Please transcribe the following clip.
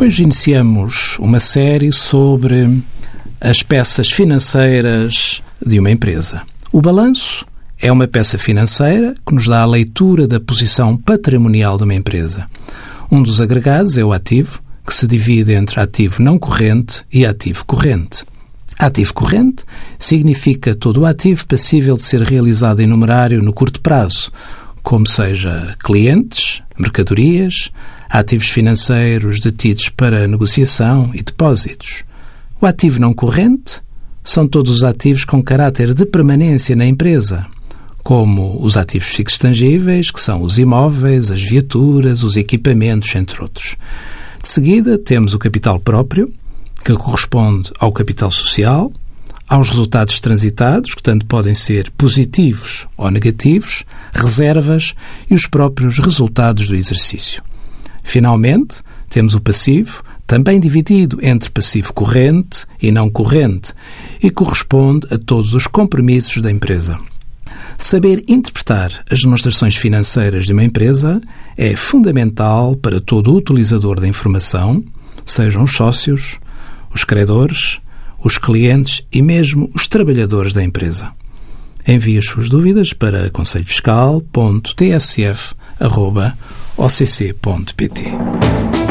Hoje iniciamos uma série sobre as peças financeiras de uma empresa. O balanço é uma peça financeira que nos dá a leitura da posição patrimonial de uma empresa. Um dos agregados é o ativo, que se divide entre ativo não corrente e ativo corrente. Ativo corrente significa todo o ativo passível de ser realizado em numerário no curto prazo, como seja clientes, mercadorias, ativos financeiros detidos para negociação e depósitos. O ativo não corrente são todos os ativos com caráter de permanência na empresa, como os ativos fixos tangíveis, que são os imóveis, as viaturas, os equipamentos, entre outros. De seguida, temos o capital próprio, que corresponde ao capital social, aos resultados transitados, que tanto podem ser positivos ou negativos, reservas e os próprios resultados do exercício. Finalmente, temos o passivo, também dividido entre passivo corrente e não corrente, e corresponde a todos os compromissos da empresa. Saber interpretar as demonstrações financeiras de uma empresa é fundamental para todo o utilizador da informação, sejam os sócios, os credores, os clientes e mesmo os trabalhadores da empresa. Envie as suas dúvidas para conselhofiscal.tsf.occ.pt.